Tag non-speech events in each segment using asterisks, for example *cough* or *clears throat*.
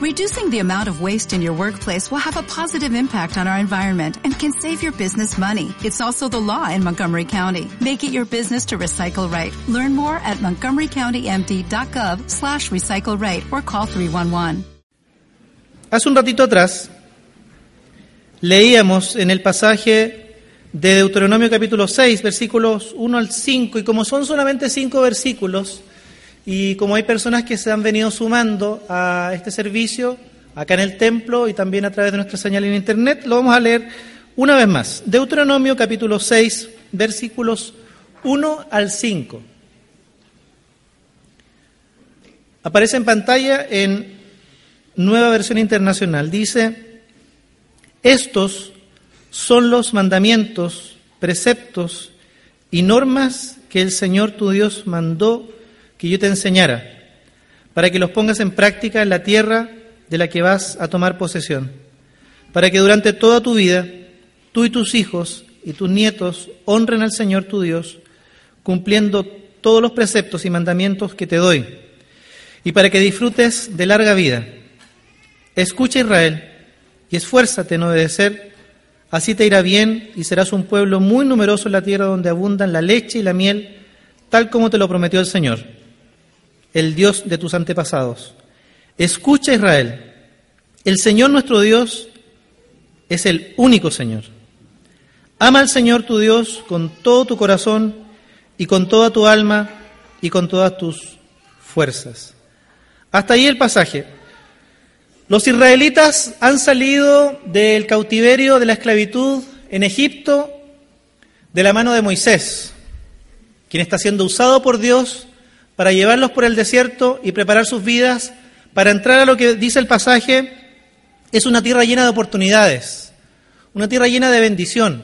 Reducing the amount of waste in your workplace will have a positive impact on our environment and can save your business money. It's also the law in Montgomery County. Make it your business to recycle right. Learn more at montgomerycountymd.gov slash recycle right or call 311. Hace un ratito atrás leíamos en el pasaje de Deuteronomio capítulo 6, versículos 1 al 5, y como son solamente cinco versículos, y como hay personas que se han venido sumando a este servicio acá en el templo y también a través de nuestra señal en internet, lo vamos a leer una vez más. Deuteronomio capítulo 6, versículos 1 al 5. Aparece en pantalla en nueva versión internacional. Dice, estos son los mandamientos, preceptos y normas que el Señor tu Dios mandó que yo te enseñara, para que los pongas en práctica en la tierra de la que vas a tomar posesión, para que durante toda tu vida tú y tus hijos y tus nietos honren al Señor tu Dios, cumpliendo todos los preceptos y mandamientos que te doy, y para que disfrutes de larga vida. Escucha Israel y esfuérzate en obedecer, así te irá bien y serás un pueblo muy numeroso en la tierra donde abundan la leche y la miel, tal como te lo prometió el Señor el Dios de tus antepasados. Escucha Israel, el Señor nuestro Dios es el único Señor. Ama al Señor tu Dios con todo tu corazón y con toda tu alma y con todas tus fuerzas. Hasta ahí el pasaje. Los israelitas han salido del cautiverio de la esclavitud en Egipto de la mano de Moisés, quien está siendo usado por Dios para llevarlos por el desierto y preparar sus vidas para entrar a lo que dice el pasaje, es una tierra llena de oportunidades, una tierra llena de bendición,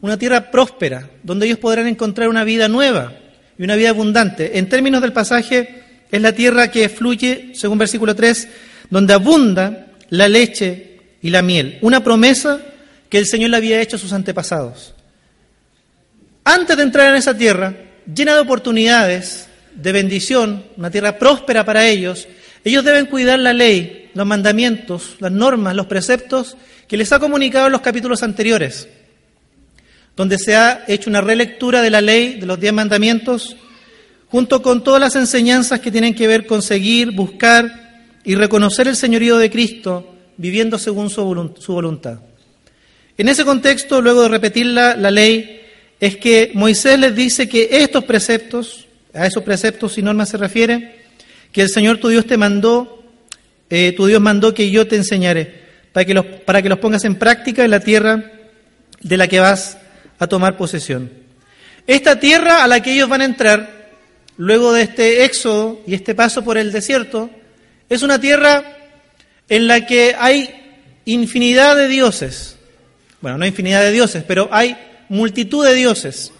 una tierra próspera, donde ellos podrán encontrar una vida nueva y una vida abundante. En términos del pasaje, es la tierra que fluye, según versículo 3, donde abunda la leche y la miel, una promesa que el Señor le había hecho a sus antepasados. Antes de entrar en esa tierra, llena de oportunidades, de bendición, una tierra próspera para ellos, ellos deben cuidar la ley, los mandamientos, las normas, los preceptos que les ha comunicado en los capítulos anteriores, donde se ha hecho una relectura de la ley, de los diez mandamientos, junto con todas las enseñanzas que tienen que ver con seguir, buscar y reconocer el señorío de Cristo, viviendo según su voluntad. En ese contexto, luego de repetir la, la ley, es que Moisés les dice que estos preceptos, a esos preceptos y normas se refiere, que el Señor tu Dios te mandó, eh, tu Dios mandó que yo te enseñaré, para que, los, para que los pongas en práctica en la tierra de la que vas a tomar posesión. Esta tierra a la que ellos van a entrar, luego de este éxodo y este paso por el desierto, es una tierra en la que hay infinidad de dioses. Bueno, no infinidad de dioses, pero hay multitud de dioses.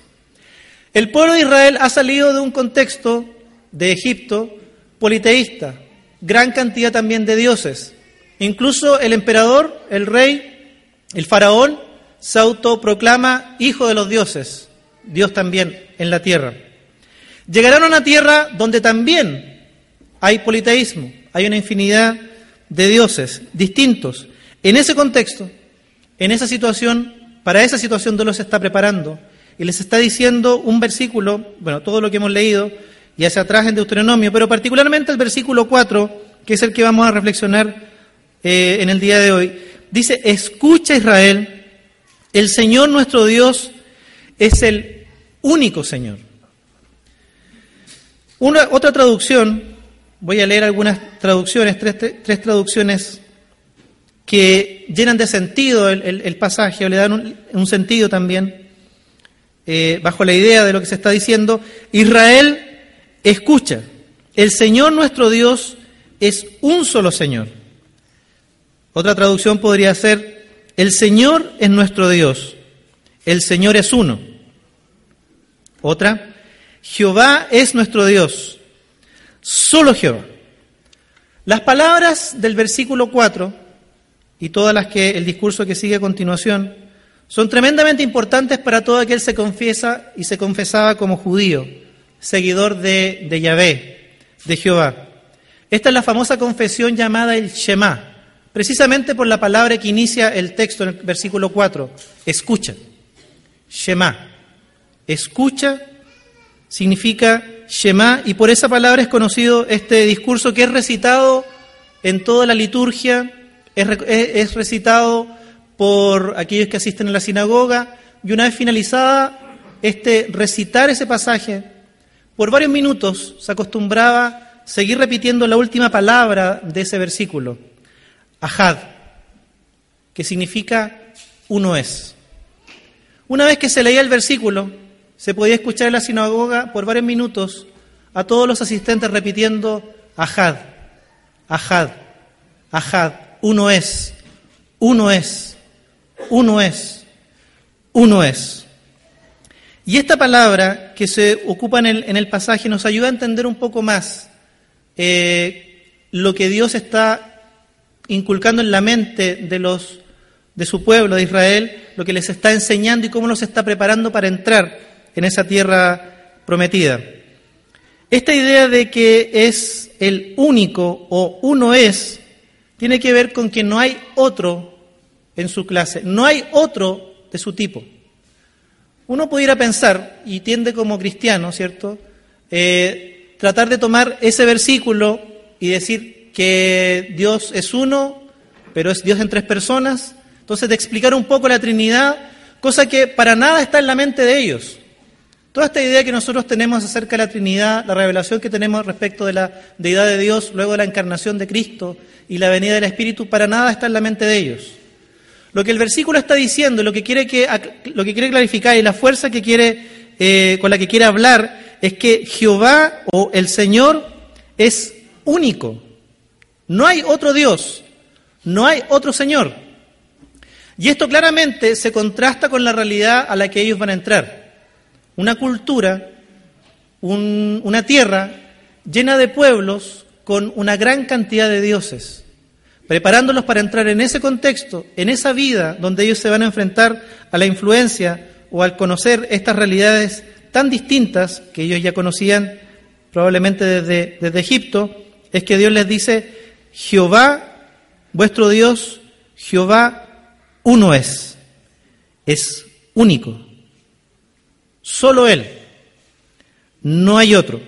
El pueblo de Israel ha salido de un contexto de Egipto politeísta, gran cantidad también de dioses. Incluso el emperador, el rey, el faraón, se autoproclama hijo de los dioses, Dios también en la tierra. Llegarán a una tierra donde también hay politeísmo, hay una infinidad de dioses distintos. En ese contexto, en esa situación, para esa situación Dios los está preparando y les está diciendo un versículo, bueno, todo lo que hemos leído y hacia atrás en Deuteronomio, pero particularmente el versículo 4, que es el que vamos a reflexionar eh, en el día de hoy. Dice, escucha Israel, el Señor nuestro Dios es el único Señor. Una, otra traducción, voy a leer algunas traducciones, tres, tres traducciones que llenan de sentido el, pasaje o le dan un sentido también. Eh, bajo la idea de lo que se está diciendo, Israel escucha, el Señor nuestro Dios es un solo Señor. Otra traducción podría ser, el Señor es nuestro Dios, el Señor es uno. Otra, Jehová es nuestro Dios, solo Jehová. Las palabras del versículo 4 y todas las que el discurso que sigue a continuación son tremendamente importantes para todo aquel que se confiesa y se confesaba como judío, seguidor de, de Yahvé, de Jehová. Esta es la famosa confesión llamada el Shema, precisamente por la palabra que inicia el texto en el versículo 4. Escucha. Shema. Escucha significa Shema y por esa palabra es conocido este discurso que es recitado en toda la liturgia, es, recitado por aquellos que asisten a la sinagoga y una vez finalizada este recitar ese pasaje, por varios minutos se acostumbraba seguir repitiendo la última palabra de ese versículo, Ahad, que significa uno es. Una vez que se leía el versículo, se podía escuchar en la sinagoga por varios minutos a todos los asistentes repitiendo Ahad, Ahad, Ahad, uno es, uno es, uno es, uno es. Y esta palabra que se ocupa en el, en el pasaje nos ayuda a entender un poco más eh, lo que Dios está inculcando en la mente de los de su pueblo de Israel, lo que les está enseñando y cómo los está preparando para entrar en esa tierra prometida. Esta idea de que es el único o uno es, tiene que ver con que no hay otro en su clase, no hay otro de su tipo. Uno pudiera pensar, y tiende como cristiano, ¿cierto? Eh, tratar de tomar ese versículo y decir que Dios es uno, pero es Dios en tres personas. Entonces, de explicar un poco la Trinidad, cosa que para nada está en la mente de ellos. Toda esta idea que nosotros tenemos acerca de la Trinidad, la revelación que tenemos respecto de la deidad de Dios, luego de la encarnación de Cristo y la venida del Espíritu, para nada está en la mente de ellos. Lo que el versículo está diciendo, lo que quiere, que, lo que quiere clarificar y la fuerza que quiere, eh, con la que quiere hablar es que Jehová o el Señor es único. No hay otro Dios, no hay otro Señor. Y esto claramente se contrasta con la realidad a la que ellos van a entrar una cultura, una tierra llena de pueblos con una gran cantidad de dioses, preparándolos para entrar en ese contexto, en esa vida donde ellos se van a enfrentar a la influencia o al conocer estas realidades tan distintas que ellos ya conocían probablemente desde, Egipto, es que Dios les dice, Jehová, vuestro Dios, Jehová uno es, es único. Solo Él. No hay otro.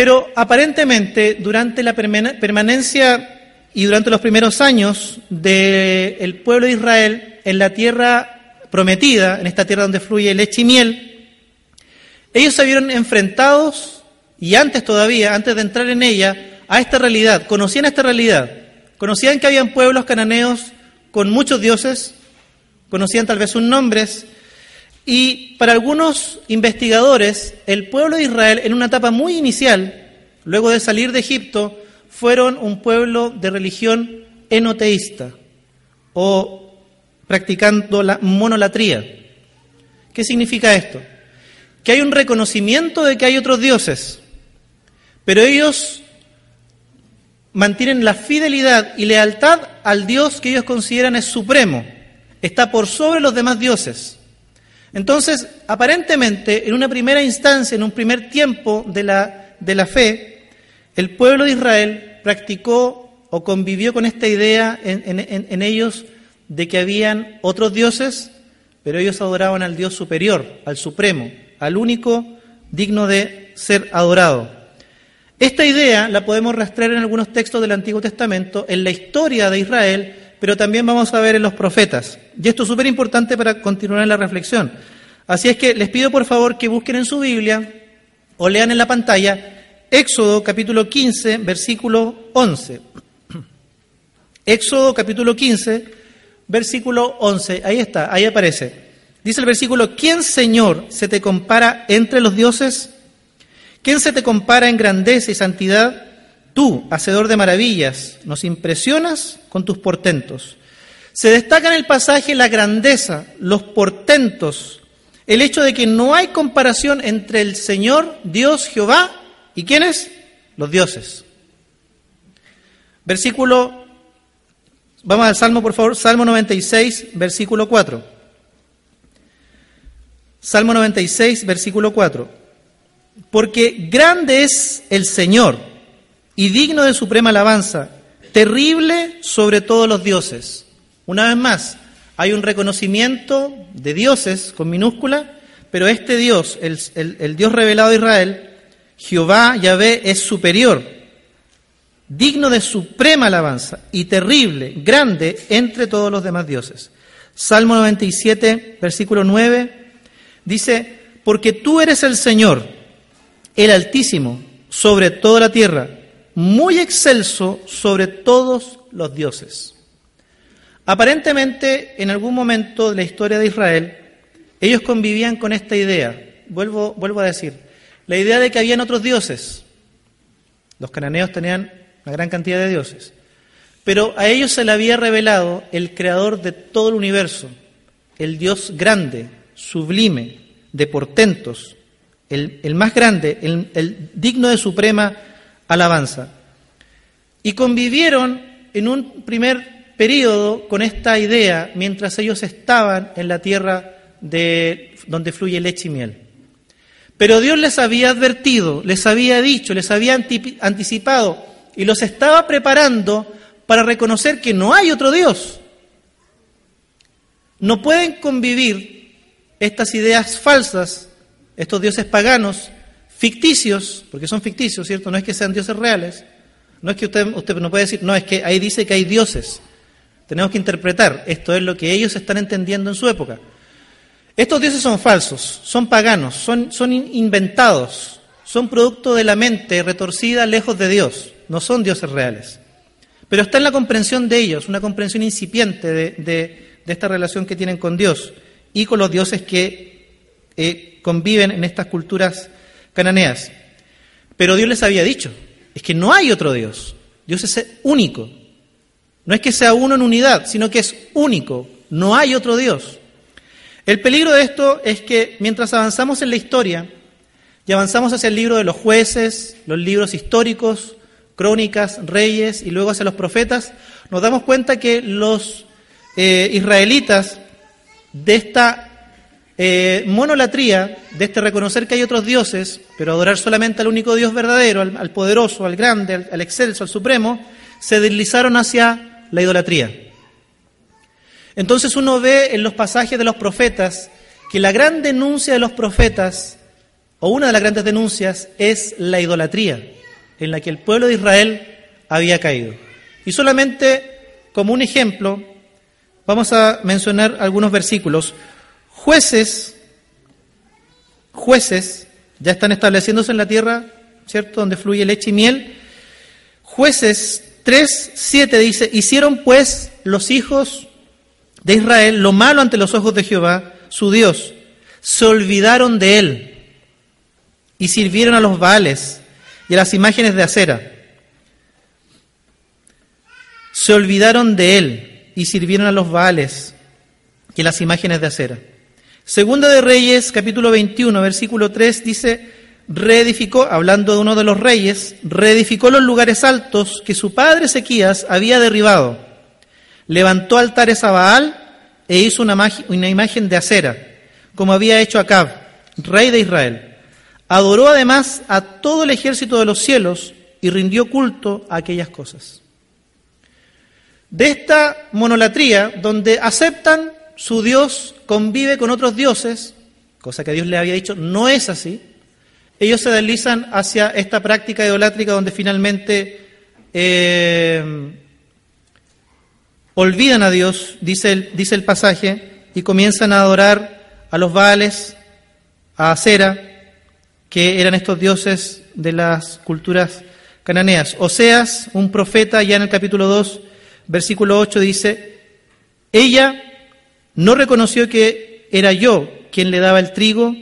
Pero aparentemente durante la permanencia y durante los primeros años del pueblo de Israel en la tierra prometida, en esta tierra donde fluye leche y miel, ellos se vieron enfrentados, y antes todavía, antes de entrar en ella, a esta realidad, conocían esta realidad, conocían que habían pueblos cananeos con muchos dioses, conocían tal vez sus nombres, y para algunos investigadores, el pueblo de Israel, en una etapa muy inicial, luego de salir de Egipto, fueron un pueblo de religión enoteísta o practicando la monolatría. ¿Qué significa esto? Que hay un reconocimiento de que hay otros dioses, pero ellos mantienen la fidelidad y lealtad al Dios que ellos consideran es supremo, está por sobre los demás dioses. Entonces, aparentemente, en una primera instancia, en un primer tiempo de la, de la fe, el pueblo de Israel practicó o convivió con esta idea en, en ellos de que habían otros dioses, pero ellos adoraban al Dios superior, al supremo, al único digno de ser adorado. Esta idea la podemos rastrear en algunos textos del Antiguo Testamento, en la historia de Israel, pero también vamos a ver en los profetas. Y esto es súper importante para continuar en la reflexión. Así es que les pido por favor que busquen en su Biblia o lean en la pantalla Éxodo capítulo 15, versículo 11. *clears throat* Éxodo capítulo 15, versículo 11. Ahí está, ahí aparece. Dice el versículo, ¿quién Señor se te compara entre los dioses? ¿Quién se te compara en grandeza y santidad? Tú, hacedor de maravillas, nos impresionas con tus portentos. Se destaca en el pasaje la grandeza, los portentos, el hecho de que no hay comparación entre el Señor, Dios, Jehová, y quiénes? Los dioses. Versículo, vamos al Salmo, por favor, Salmo 96, versículo 4. Salmo 96, versículo 4. Porque grande es el Señor y digno de suprema alabanza, terrible sobre todos los dioses. Una vez más, hay un reconocimiento de dioses con minúscula, pero este Dios, el, Dios revelado de Israel, Jehová, Yahvé, es superior, digno de suprema alabanza y terrible, grande entre todos los demás dioses. Salmo 97, versículo 9, dice, porque tú eres el Señor, el Altísimo, sobre toda la tierra, muy excelso sobre todos los dioses. Aparentemente, en algún momento de la historia de Israel, ellos convivían con esta idea. Vuelvo, vuelvo a decir, la idea de que habían otros dioses. Los cananeos tenían una gran cantidad de dioses. Pero a ellos se le había revelado el creador de todo el universo, el Dios grande, sublime, de portentos, el, más grande, el, el digno de suprema alabanza. Y convivieron en un primer periodo con esta idea mientras ellos estaban en la tierra de donde fluye leche y miel. Pero Dios les había advertido, les había dicho, les había anticipado y los estaba preparando para reconocer que no hay otro Dios. No pueden convivir estas ideas falsas, estos dioses paganos, ficticios, porque son ficticios, ¿cierto? No es que sean dioses reales. No es que usted, usted no puede decir, no, es que ahí dice que hay dioses. Tenemos que interpretar, esto es lo que ellos están entendiendo en su época. Estos dioses son falsos, son paganos, son, son inventados, son producto de la mente retorcida lejos de Dios, no son dioses reales. Pero está en la comprensión de ellos, una comprensión incipiente de, de, esta relación que tienen con Dios y con los dioses que eh, conviven en estas culturas cananeas. Pero Dios les había dicho, es que no hay otro Dios, Dios es único. No es que sea uno en unidad, sino que es único, no hay otro Dios. El peligro de esto es que mientras avanzamos en la historia y avanzamos hacia el libro de los jueces, los libros históricos, crónicas, reyes y luego hacia los profetas, nos damos cuenta que los eh, israelitas de esta eh, monolatría, de este reconocer que hay otros dioses, pero adorar solamente al único Dios verdadero, al, poderoso, al grande, al, al excelso, al supremo, se deslizaron hacia la idolatría. Entonces uno ve en los pasajes de los profetas que la gran denuncia de los profetas, o una de las grandes denuncias, es la idolatría en la que el pueblo de Israel había caído. Y solamente como un ejemplo, vamos a mencionar algunos versículos. Jueces, jueces, ya están estableciéndose en la tierra, ¿cierto?, donde fluye leche y miel. Jueces 3, 7 dice, hicieron pues los hijos de Israel lo malo ante los ojos de Jehová, su Dios. Se olvidaron de él y sirvieron a los Baales y a las imágenes de acera. Se olvidaron de él y sirvieron a los Baales y a las imágenes de acera. Segunda de Reyes, capítulo 21, versículo 3, dice, reedificó, hablando de uno de los reyes, reedificó los lugares altos que su padre Ezequías había derribado. Levantó altares a Baal e hizo una, una imagen de acera, como había hecho Acab, rey de Israel. Adoró además a todo el ejército de los cielos y rindió culto a aquellas cosas. De esta monolatría, donde aceptan su Dios convive con otros dioses, cosa que Dios le había dicho, no es así, ellos se deslizan hacia esta práctica idolátrica donde finalmente eh, olvidan a Dios, dice el, dice el pasaje, y comienzan a adorar a los Baales, a Acera, que eran estos dioses de las culturas cananeas. Oseas, un profeta, ya en el capítulo 2, versículo 8, dice, ella no reconoció que era yo quien le daba el trigo,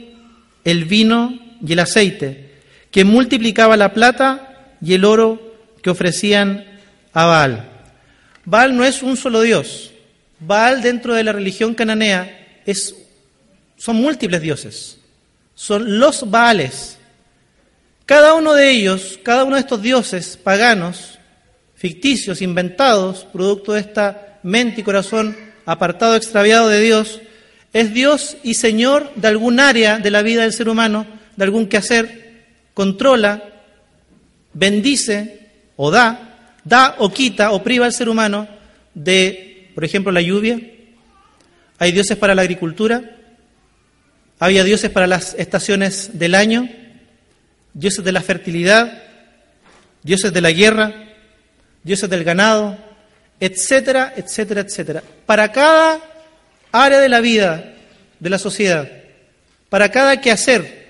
el vino y el aceite, que multiplicaba la plata y el oro que ofrecían a Baal. Baal no es un solo Dios. Baal dentro de la religión cananea es, son múltiples dioses. Son los Baales. Cada uno de ellos, cada uno de estos dioses paganos, ficticios, inventados, producto de esta mente y corazón apartado, extraviado de Dios, es Dios y Señor de algún área de la vida del ser humano de algún quehacer, controla, bendice o da, da o quita o priva al ser humano de, por ejemplo, la lluvia. Hay dioses para la agricultura, había dioses para las estaciones del año, dioses de la fertilidad, dioses de la guerra, dioses del ganado, etcétera, etcétera, etcétera. Para cada área de la vida de la sociedad, para cada quehacer,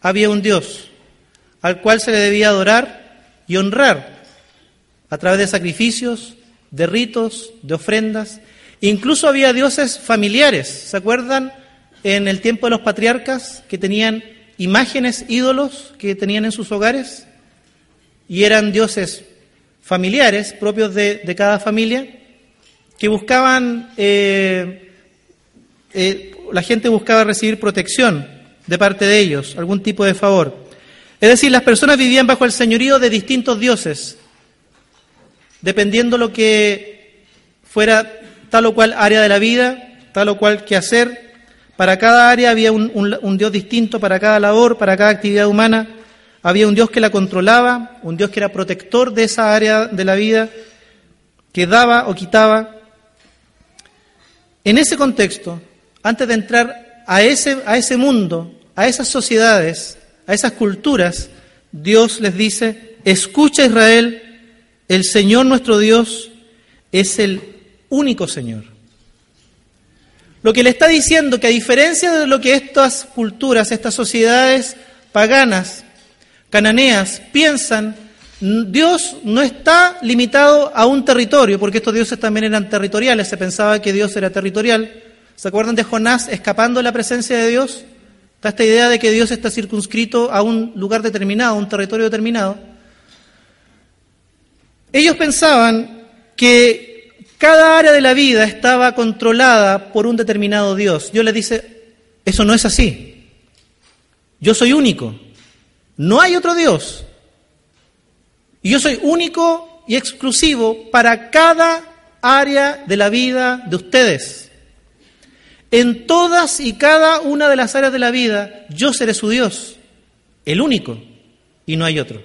había un Dios al cual se le debía adorar y honrar a través de sacrificios, de ritos, de ofrendas. Incluso había dioses familiares. ¿Se acuerdan en el tiempo de los patriarcas que tenían imágenes, ídolos que tenían en sus hogares? Y eran dioses familiares propios de, cada familia que buscaban, eh, eh, la gente buscaba recibir protección de parte de ellos, algún tipo de favor. Es decir, las personas vivían bajo el señorío de distintos dioses, dependiendo lo que fuera tal o cual área de la vida, tal o cual que hacer. Para cada área había un dios distinto, para cada labor, para cada actividad humana. Había un Dios que la controlaba, un Dios que era protector de esa área de la vida, que daba o quitaba. En ese contexto, antes de entrar a ese, a ese mundo, a esas sociedades, a esas culturas, Dios les dice, escucha Israel, el Señor nuestro Dios es el único Señor. Lo que le está diciendo que a diferencia de lo que estas culturas, estas sociedades paganas cananeas piensan, Dios no está limitado a un territorio, porque estos dioses también eran territoriales, se pensaba que Dios era territorial. ¿Se acuerdan de Jonás escapando de la presencia de Dios? Está esta idea de que Dios está circunscrito a un lugar determinado, a un territorio determinado. Ellos pensaban que cada área de la vida estaba controlada por un determinado Dios. Dios les dice, eso no es así. Yo soy único. No hay otro Dios. Y yo soy único y exclusivo para cada área de la vida de ustedes. En todas y cada una de las áreas de la vida, yo seré su Dios, el único, y no hay otro.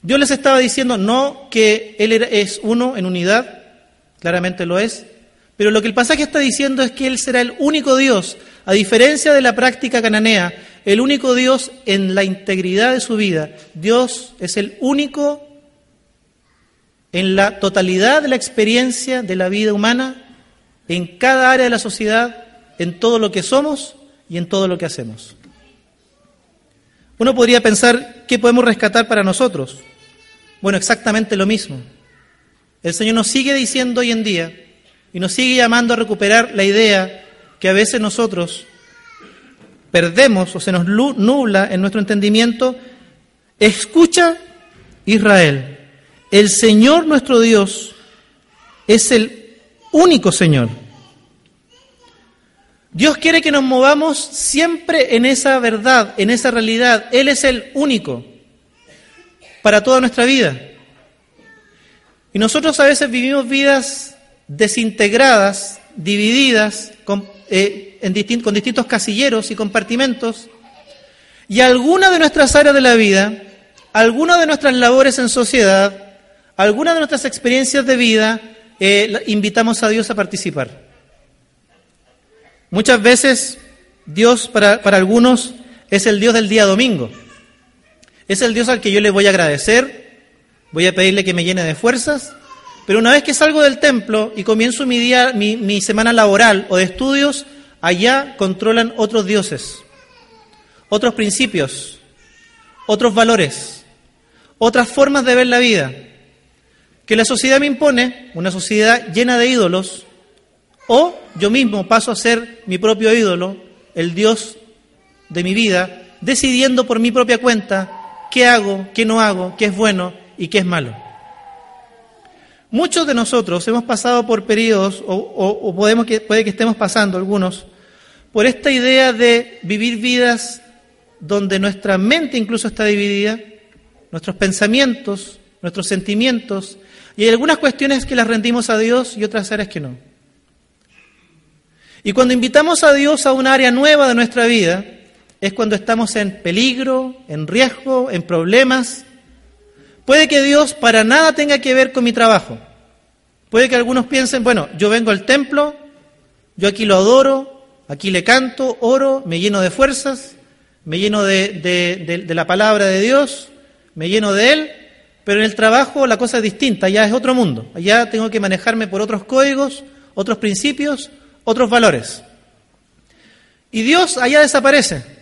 Dios les estaba diciendo no que Él es uno en unidad, claramente lo es, pero lo que el pasaje está diciendo es que Él será el único Dios, a diferencia de la práctica cananea, el único Dios en la integridad de su vida. Dios es el único en la totalidad de la experiencia de la vida humana, en cada área de la sociedad, en todo lo que somos y en todo lo que hacemos. Uno podría pensar, ¿qué podemos rescatar para nosotros? Bueno, exactamente lo mismo. El Señor nos sigue diciendo hoy en día y nos sigue llamando a recuperar la idea que a veces nosotros perdemos o se nos nubla en nuestro entendimiento, escucha Israel, el Señor nuestro Dios es el único Señor. Dios quiere que nos movamos siempre en esa verdad, en esa realidad. Él es el único para toda nuestra vida. Y nosotros a veces vivimos vidas desintegradas, divididas, con, eh, con distintos casilleros y compartimentos, y alguna de nuestras áreas de la vida, alguna de nuestras labores en sociedad, alguna de nuestras experiencias de vida, eh, invitamos a Dios a participar. Muchas veces Dios para algunos es el Dios del día domingo. Es el Dios al que yo le voy a agradecer, voy a pedirle que me llene de fuerzas, pero una vez que salgo del templo y comienzo mi, día, mi, mi semana laboral o de estudios, Allá controlan otros dioses, otros principios, otros valores, otras formas de ver la vida, que la sociedad me impone, una sociedad llena de ídolos, o yo mismo paso a ser mi propio ídolo, el Dios de mi vida, decidiendo por mi propia cuenta qué hago, qué no hago, qué es bueno y qué es malo. Muchos de nosotros hemos pasado por periodos, o, podemos que, puede que estemos pasando algunos, por esta idea de vivir vidas donde nuestra mente incluso está dividida, nuestros pensamientos, nuestros sentimientos, y hay algunas cuestiones que las rendimos a Dios y otras áreas que no. Y cuando invitamos a Dios a un área nueva de nuestra vida, es cuando estamos en peligro, en riesgo, en problemas, Puede que Dios para nada tenga que ver con mi trabajo. Puede que algunos piensen, bueno, yo vengo al templo, yo aquí lo adoro, aquí le canto, oro, me lleno de fuerzas, me lleno de, la palabra de Dios, me lleno de Él, pero en el trabajo la cosa es distinta, ya es otro mundo. Allá tengo que manejarme por otros códigos, otros principios, otros valores. Y Dios allá desaparece.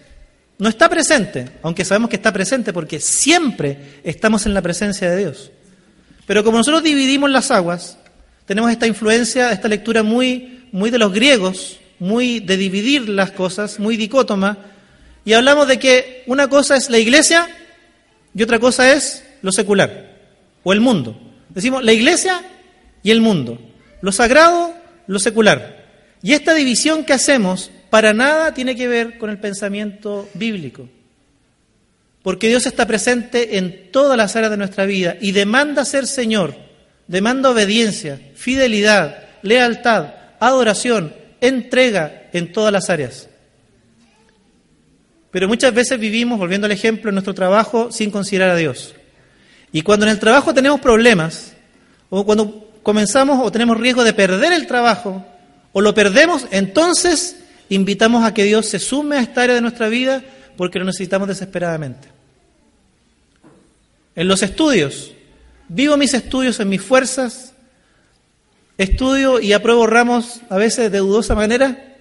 No está presente, aunque sabemos que está presente porque siempre estamos en la presencia de Dios. Pero como nosotros dividimos las aguas, tenemos esta influencia, esta lectura muy, muy de los griegos, muy de dividir las cosas, muy dicótoma, y hablamos de que una cosa es la iglesia y otra cosa es lo secular o el mundo. Decimos la iglesia y el mundo, lo sagrado, lo secular. Y esta división que hacemos para nada tiene que ver con el pensamiento bíblico. Porque Dios está presente en todas las áreas de nuestra vida y demanda ser Señor, demanda obediencia, fidelidad, lealtad, adoración, entrega en todas las áreas. Pero muchas veces vivimos, volviendo al ejemplo, en nuestro trabajo sin considerar a Dios. Y cuando en el trabajo tenemos problemas, o cuando comenzamos o tenemos riesgo de perder el trabajo, o lo perdemos, entonces invitamos a que Dios se sume a esta área de nuestra vida porque lo necesitamos desesperadamente. En los estudios, vivo mis estudios en mis fuerzas, estudio y apruebo ramos a veces de dudosa manera,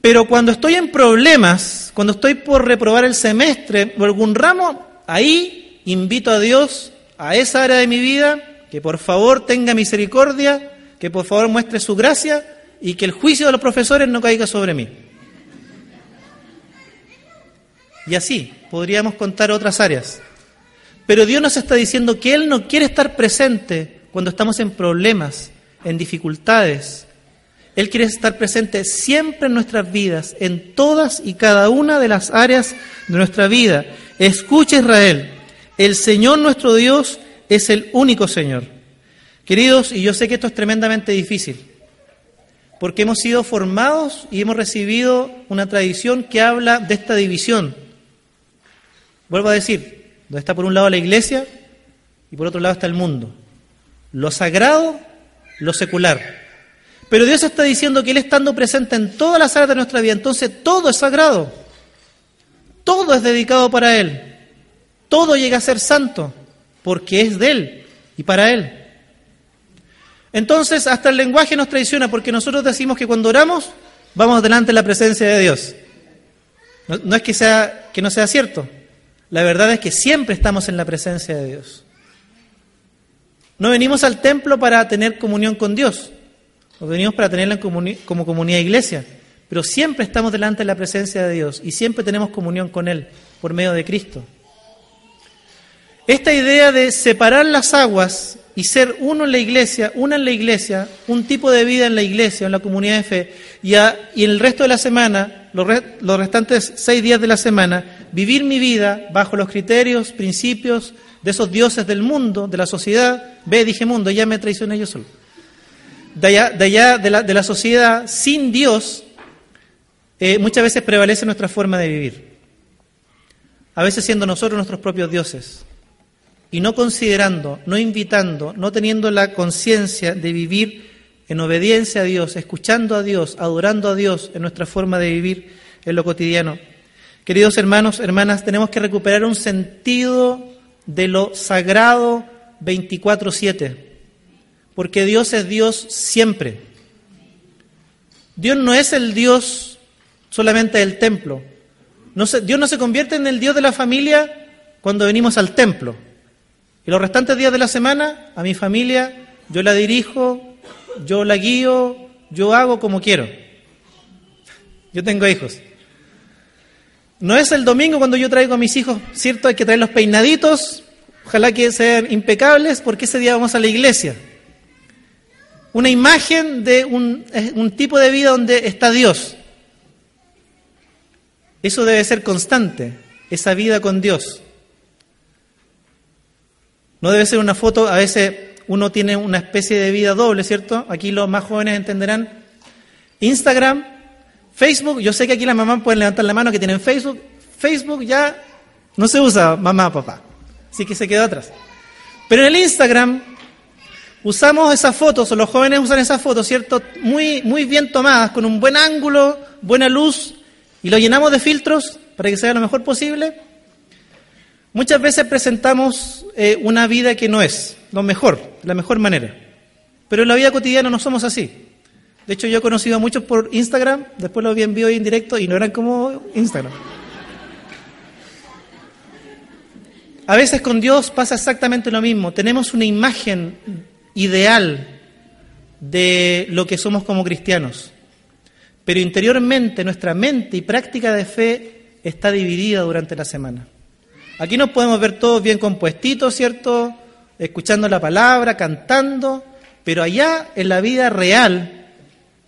pero cuando estoy en problemas, cuando estoy por reprobar el semestre o algún ramo, ahí invito a Dios a esa área de mi vida que por favor tenga misericordia, que por favor muestre su gracia y que el juicio de los profesores no caiga sobre mí. Y así podríamos contar otras áreas. Pero Dios nos está diciendo que Él no quiere estar presente cuando estamos en problemas, en dificultades, él quiere estar presente siempre en nuestras vidas, en todas y cada una de las áreas de nuestra vida. Escucha Israel, el Señor nuestro Dios es el único Señor. Queridos, y yo sé que esto es tremendamente difícil, porque hemos sido formados y hemos recibido una tradición que habla de esta división. Vuelvo a decir, donde está por un lado la iglesia y por otro lado está el mundo. Lo sagrado, lo secular. Pero Dios está diciendo que Él estando presente en todas las áreas de nuestra vida, entonces todo es sagrado. Todo es dedicado para Él. Todo llega a ser santo, porque es de Él y para Él. Entonces, hasta el lenguaje nos traiciona, porque nosotros decimos que cuando oramos, vamos delante de la presencia de Dios. No, es que, sea, que no sea cierto. La verdad es que siempre estamos en la presencia de Dios. No venimos al templo para tener comunión con Dios. Nos venimos para tenerla como comunidad iglesia, pero siempre estamos delante de la presencia de Dios y siempre tenemos comunión con Él por medio de Cristo. Esta idea de separar las aguas y ser uno en la iglesia, una en la iglesia, un tipo de vida en la iglesia, en la comunidad de fe, y, y el resto de la semana, los, restantes seis días de la semana, vivir mi vida bajo los criterios, principios de esos dioses del mundo, de la sociedad. Ve, dije mundo, ya me traicioné yo solo de allá, de, la, sociedad sin Dios, eh, muchas veces prevalece nuestra forma de vivir. A veces siendo nosotros nuestros propios dioses. Y no considerando, no invitando, no teniendo la conciencia de vivir en obediencia a Dios, escuchando a Dios, adorando a Dios en nuestra forma de vivir en lo cotidiano. Queridos hermanos, hermanas, tenemos que recuperar un sentido de lo sagrado 24-7 porque Dios es Dios siempre. Dios no es el Dios solamente del templo. Dios no se convierte en el Dios de la familia cuando venimos al templo. Y los restantes días de la semana, a mi familia, yo la dirijo, yo la guío, yo hago como quiero. Yo tengo hijos. No es el domingo cuando yo traigo a mis hijos, ¿cierto? Hay que traer los peinaditos, ojalá que sean impecables, porque ese día vamos a la iglesia una imagen de un, un, tipo de vida donde está Dios. Eso debe ser constante, esa vida con Dios. No debe ser una foto, a veces uno tiene una especie de vida doble, ¿cierto? Aquí los más jóvenes entenderán. Instagram, Facebook, yo sé que aquí las mamás pueden levantar la mano que tienen Facebook. Facebook ya no se usa mamá, papá. así que se quedó atrás. Pero en el Instagram usamos esas fotos, o los jóvenes usan esas fotos, ¿cierto? Muy, muy bien tomadas, con un buen ángulo, buena luz, y lo llenamos de filtros para que sea lo mejor posible. Muchas veces presentamos eh, una vida que no es lo mejor, la mejor manera. Pero en la vida cotidiana no somos así. De hecho, yo he conocido a muchos por Instagram, después los vi en vivo y en directo y no eran como Instagram. A veces con Dios pasa exactamente lo mismo. Tenemos una imagen ideal de lo que somos como cristianos. Pero interiormente nuestra mente y práctica de fe está dividida durante la semana. Aquí nos podemos ver todos bien compuestitos, ¿cierto? Escuchando la palabra, cantando, pero allá en la vida real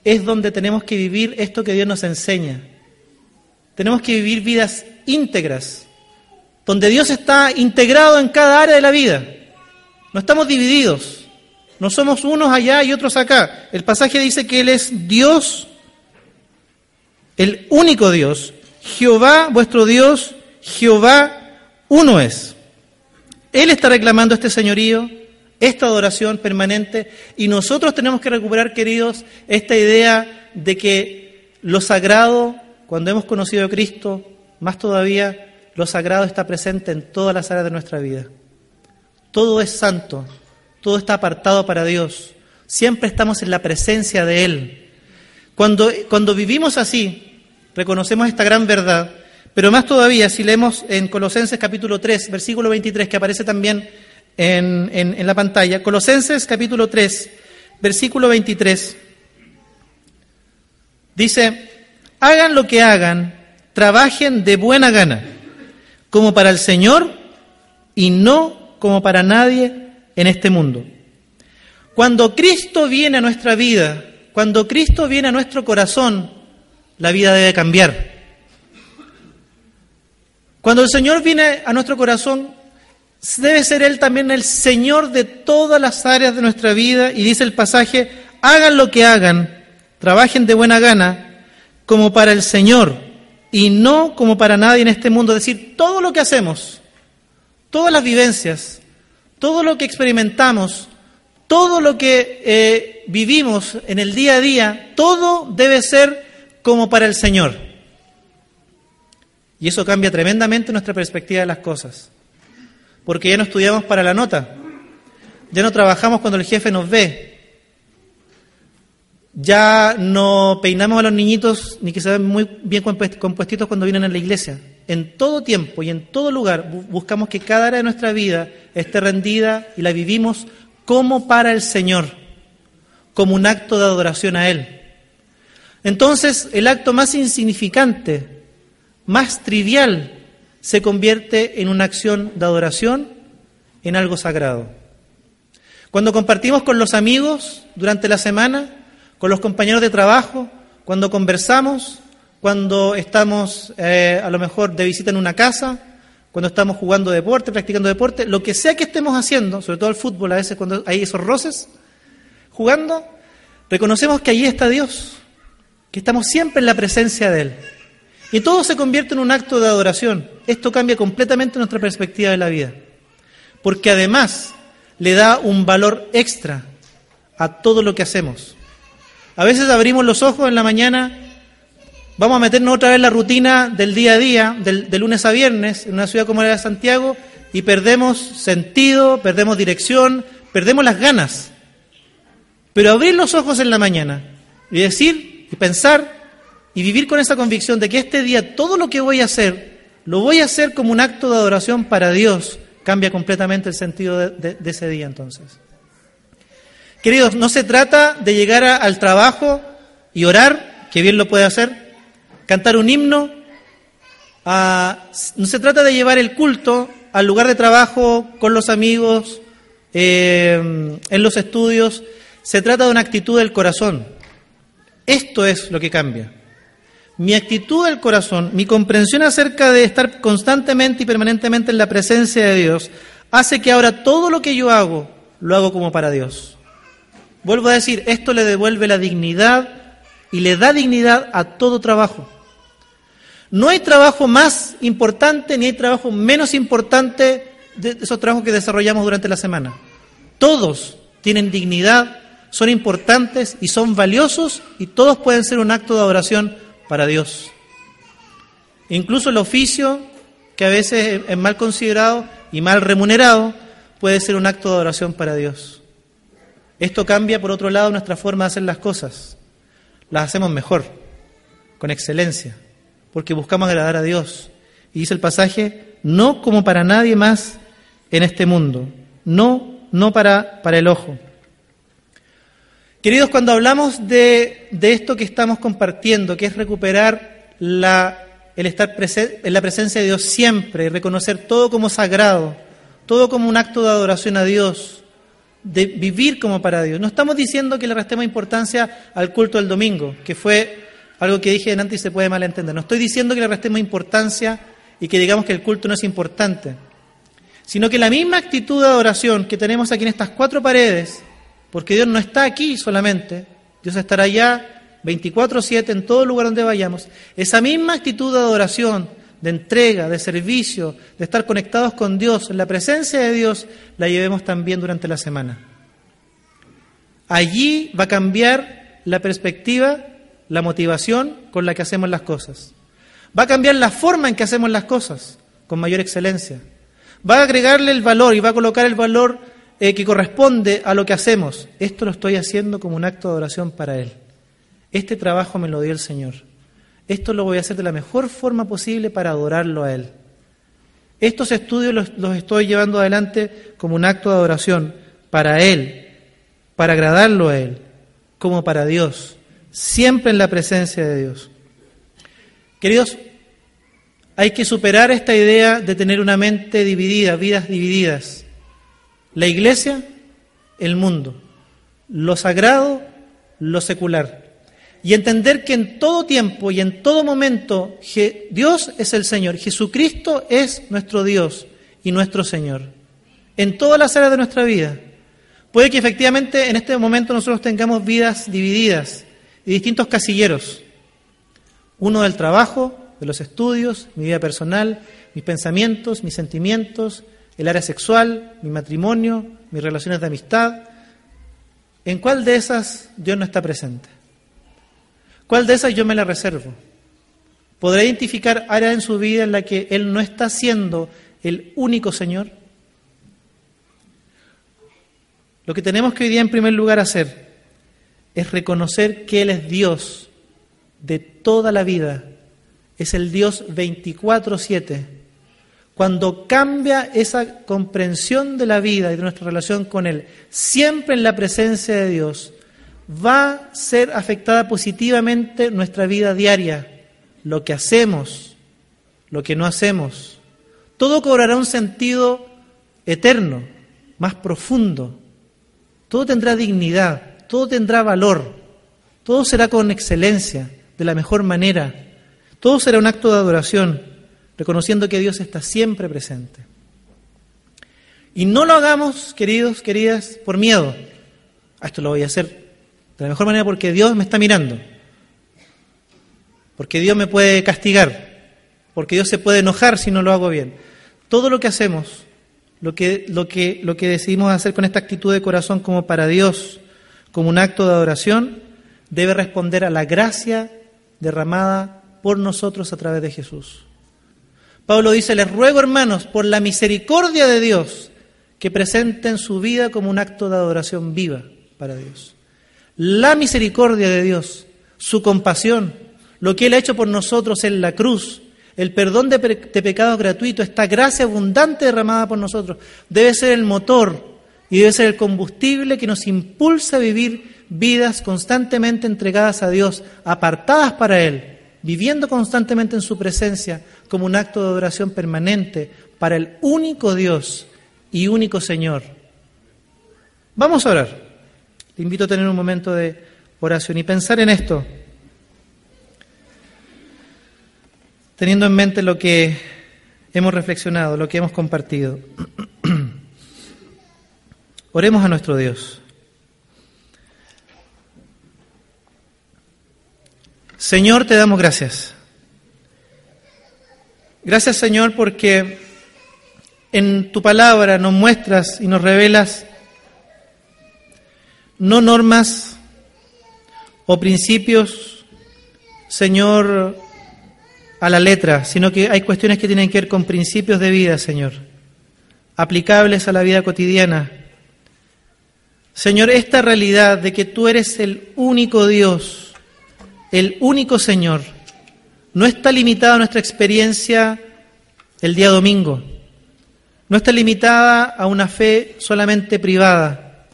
es donde tenemos que vivir esto que Dios nos enseña. Tenemos que vivir vidas íntegras, donde Dios está integrado en cada área de la vida. No estamos divididos. No somos unos allá y otros acá. El pasaje dice que Él es Dios, el único Dios. Jehová, vuestro Dios, Jehová uno es. Él está reclamando este señorío, esta adoración permanente, y nosotros tenemos que recuperar, queridos, esta idea de que lo sagrado, cuando hemos conocido a Cristo, más todavía, lo sagrado está presente en todas las áreas de nuestra vida. Todo es santo, todo está apartado para Dios. Siempre estamos en la presencia de Él. Cuando, cuando vivimos así, reconocemos esta gran verdad, pero más todavía si leemos en Colosenses capítulo 3, versículo 23, que aparece también en, la pantalla, Colosenses capítulo 3, versículo 23, dice, hagan lo que hagan, trabajen de buena gana, como para el Señor y no como para nadie en este mundo. Cuando Cristo viene a nuestra vida, cuando Cristo viene a nuestro corazón, la vida debe cambiar. Cuando el Señor viene a nuestro corazón, debe ser Él también el Señor de todas las áreas de nuestra vida y dice el pasaje, hagan lo que hagan, trabajen de buena gana, como para el Señor y no como para nadie en este mundo. Es decir, todo lo que hacemos, todas las vivencias, todo lo que experimentamos, todo lo que eh, vivimos en el día a día, todo debe ser como para el Señor. Y eso cambia tremendamente nuestra perspectiva de las cosas. Porque ya no estudiamos para la nota, ya no trabajamos cuando el jefe nos ve, ya no peinamos a los niñitos ni que se ven muy bien compuestitos cuando vienen a la iglesia. En todo tiempo y en todo lugar buscamos que cada área de nuestra vida esté rendida y la vivimos como para el Señor, como un acto de adoración a Él. Entonces el acto más insignificante, más trivial, se convierte en una acción de adoración, en algo sagrado. Cuando compartimos con los amigos durante la semana, con los compañeros de trabajo, cuando conversamos, cuando estamos eh, a lo mejor de visita en una casa, cuando estamos jugando deporte, practicando deporte, lo que sea que estemos haciendo, sobre todo el fútbol, a veces cuando hay esos roces, jugando, reconocemos que allí está Dios, que estamos siempre en la presencia de Él. Y todo se convierte en un acto de adoración. Esto cambia completamente nuestra perspectiva de la vida. Porque además le da un valor extra a todo lo que hacemos. A veces abrimos los ojos en la mañana, vamos a meternos otra vez en la rutina del día a día, del, de lunes a viernes, en una ciudad como la de Santiago, y perdemos sentido, perdemos dirección, perdemos las ganas. Pero abrir los ojos en la mañana y decir y pensar y vivir con esa convicción de que este día todo lo que voy a hacer, lo voy a hacer como un acto de adoración para Dios, cambia completamente el sentido de ese día entonces. Queridos, no se trata de llegar al trabajo y orar, que bien lo puede hacer, cantar un himno, no se trata de llevar el culto al lugar de trabajo con los amigos, eh, en los estudios, se trata de una actitud del corazón. Esto es lo que cambia. Mi actitud del corazón, mi comprensión acerca de estar constantemente y permanentemente en la presencia de Dios, hace que ahora todo lo que yo hago, lo hago como para Dios. Vuelvo a decir, esto le devuelve la dignidad y le da dignidad a todo trabajo. No hay trabajo más importante ni hay trabajo menos importante de esos trabajos que desarrollamos durante la semana. Todos tienen dignidad, son importantes y son valiosos y todos pueden ser un acto de adoración para Dios. Incluso el oficio, que a veces es mal considerado y mal remunerado, puede ser un acto de adoración para Dios. Esto cambia, por otro lado, nuestra forma de hacer las cosas. Las hacemos mejor, con excelencia, porque buscamos agradar a Dios. Y dice el pasaje, no como para nadie más en este mundo, no, no para, para el ojo. Queridos, cuando hablamos de, de esto que estamos compartiendo, que es recuperar la el estar en la presencia de Dios siempre, reconocer todo como sagrado, todo como un acto de adoración a Dios, de vivir como para Dios. No estamos diciendo que le restemos importancia al culto del domingo, que fue algo que dije antes y se puede malentender. No estoy diciendo que le restemos importancia y que digamos que el culto no es importante, sino que la misma actitud de adoración que tenemos aquí en estas cuatro paredes, porque Dios no está aquí solamente, Dios estará allá 24/7 en todo lugar donde vayamos, esa misma actitud de adoración, de entrega, de servicio, de estar conectados con Dios, en la presencia de Dios, la llevemos también durante la semana. Allí va a cambiar la perspectiva, la motivación con la que hacemos las cosas. Va a cambiar la forma en que hacemos las cosas, con mayor excelencia. Va a agregarle el valor y va a colocar el valor eh, que corresponde a lo que hacemos. Esto lo estoy haciendo como un acto de adoración para Él. Este trabajo me lo dio el Señor. Esto lo voy a hacer de la mejor forma posible para adorarlo a Él. Estos estudios los, estoy llevando adelante como un acto de adoración para Él, para agradarlo a Él, como para Dios, siempre en la presencia de Dios. Queridos, hay que superar esta idea de tener una mente dividida, vidas divididas. La iglesia, el mundo. Lo sagrado, lo secular y entender que en todo tiempo y en todo momento Dios es el Señor, Jesucristo es nuestro Dios y nuestro Señor, en todas las áreas de nuestra vida. Puede que efectivamente en este momento nosotros tengamos vidas divididas y distintos casilleros. Uno del trabajo, de los estudios, mi vida personal, mis pensamientos, mis sentimientos, el área sexual, mi matrimonio, mis relaciones de amistad. ¿En cuál de esas Dios no está presente? ¿Cuál de esas yo me la reservo? ¿Podrá identificar áreas en su vida en la que Él no está siendo el único Señor? Lo que tenemos que hoy día en primer lugar hacer es reconocer que Él es Dios de toda la vida, es el Dios 24/7. Cuando cambia esa comprensión de la vida y de nuestra relación con Él, siempre en la presencia de Dios, va a ser afectada positivamente nuestra vida diaria, lo que hacemos, lo que no hacemos. Todo cobrará un sentido eterno, más profundo. Todo tendrá dignidad, todo tendrá valor, todo será con excelencia, de la mejor manera. Todo será un acto de adoración, reconociendo que Dios está siempre presente. Y no lo hagamos, queridos, queridas, por miedo. A esto lo voy a hacer de la mejor manera porque Dios me está mirando. Porque Dios me puede castigar. Porque Dios se puede enojar si no lo hago bien. Todo lo que hacemos, lo que, lo que, lo que decidimos hacer con esta actitud de corazón como para Dios, como un acto de adoración, debe responder a la gracia derramada por nosotros a través de Jesús. Pablo dice, les ruego hermanos, por la misericordia de Dios, que presenten su vida como un acto de adoración viva para Dios. La misericordia de Dios, su compasión, lo que Él ha hecho por nosotros en la cruz, el perdón de, pecados gratuito, esta gracia abundante derramada por nosotros, debe ser el motor y debe ser el combustible que nos impulsa a vivir vidas constantemente entregadas a Dios, apartadas para Él, viviendo constantemente en su presencia como un acto de adoración permanente para el único Dios y único Señor. Vamos a orar. Te invito a tener un momento de oración y pensar en esto, teniendo en mente lo que hemos reflexionado, lo que hemos compartido. *clears throat* Oremos a nuestro Dios. Señor, te damos gracias. Gracias, Señor, porque en tu palabra nos muestras y nos revelas no normas o principios, Señor, a la letra, sino que hay cuestiones que tienen que ver con principios de vida, Señor, aplicables a la vida cotidiana. Señor, esta realidad de que tú eres el único Dios, el único Señor, no está limitada nuestra experiencia el día domingo, no está limitada a una fe solamente privada,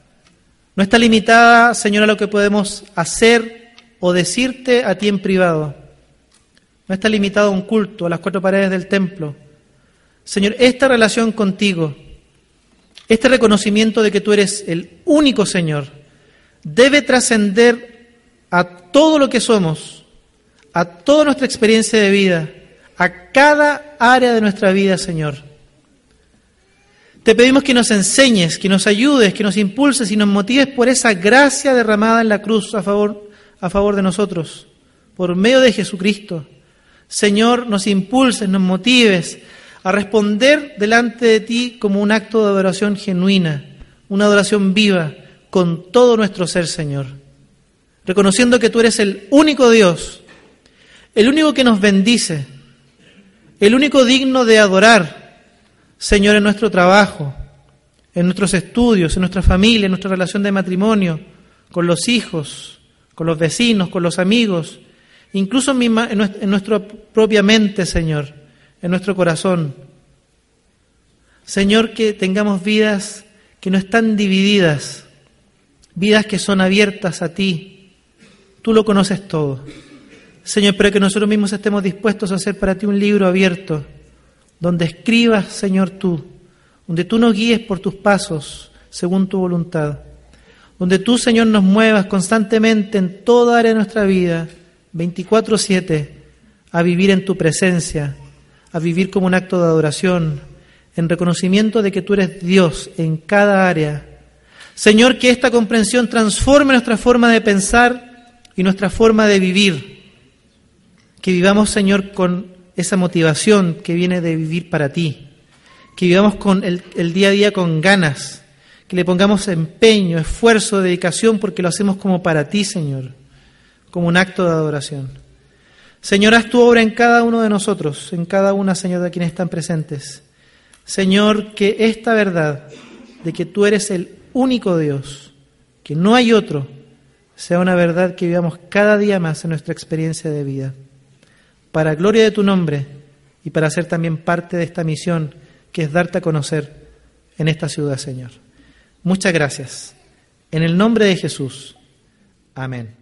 no está limitada, Señor, a lo que podemos hacer o decirte a ti en privado. No está limitado a un culto, a las cuatro paredes del templo. Señor, esta relación contigo, este reconocimiento de que tú eres el único Señor, debe trascender a todo lo que somos, a toda nuestra experiencia de vida, a cada área de nuestra vida, Señor. Te pedimos que nos enseñes, que nos ayudes, que nos impulses y nos motives por esa gracia derramada en la cruz a favor, a favor de nosotros, por medio de Jesucristo. Señor, nos impulses, nos motives a responder delante de ti como un acto de adoración genuina, una adoración viva, con todo nuestro ser, Señor. Reconociendo que tú eres el único Dios, el único que nos bendice, el único digno de adorar Señor, en nuestro trabajo, en nuestros estudios, en nuestra familia, en nuestra relación de matrimonio, con los hijos, con los vecinos, con los amigos, incluso en, nuestra propia mente, Señor, en nuestro corazón. Señor, que tengamos vidas que no están divididas, vidas que son abiertas a ti. Tú lo conoces todo. Señor, pero que nosotros mismos estemos dispuestos a hacer para ti un libro abierto donde escribas, Señor, tú, donde tú nos guíes por tus pasos según tu voluntad, donde tú, Señor, nos muevas constantemente en toda área de nuestra vida, 24/7, a vivir en tu presencia, a vivir como un acto de adoración, en reconocimiento de que tú eres Dios en cada área. Señor, que esta comprensión transforme nuestra forma de pensar y nuestra forma de vivir. Que vivamos, Señor, con esa motivación que viene de vivir para ti, que vivamos con el, el, día a día con ganas, que le pongamos empeño, esfuerzo, dedicación, porque lo hacemos como para ti, Señor, como un acto de adoración. Señor, haz tu obra en cada uno de nosotros, en cada una, Señor, de quienes están presentes. Señor, que esta verdad de que tú eres el único Dios, que no hay otro, sea una verdad que vivamos cada día más en nuestra experiencia de vida para gloria de tu nombre y para ser también parte de esta misión que es darte a conocer en esta ciudad, Señor. Muchas gracias. En el nombre de Jesús. Amén.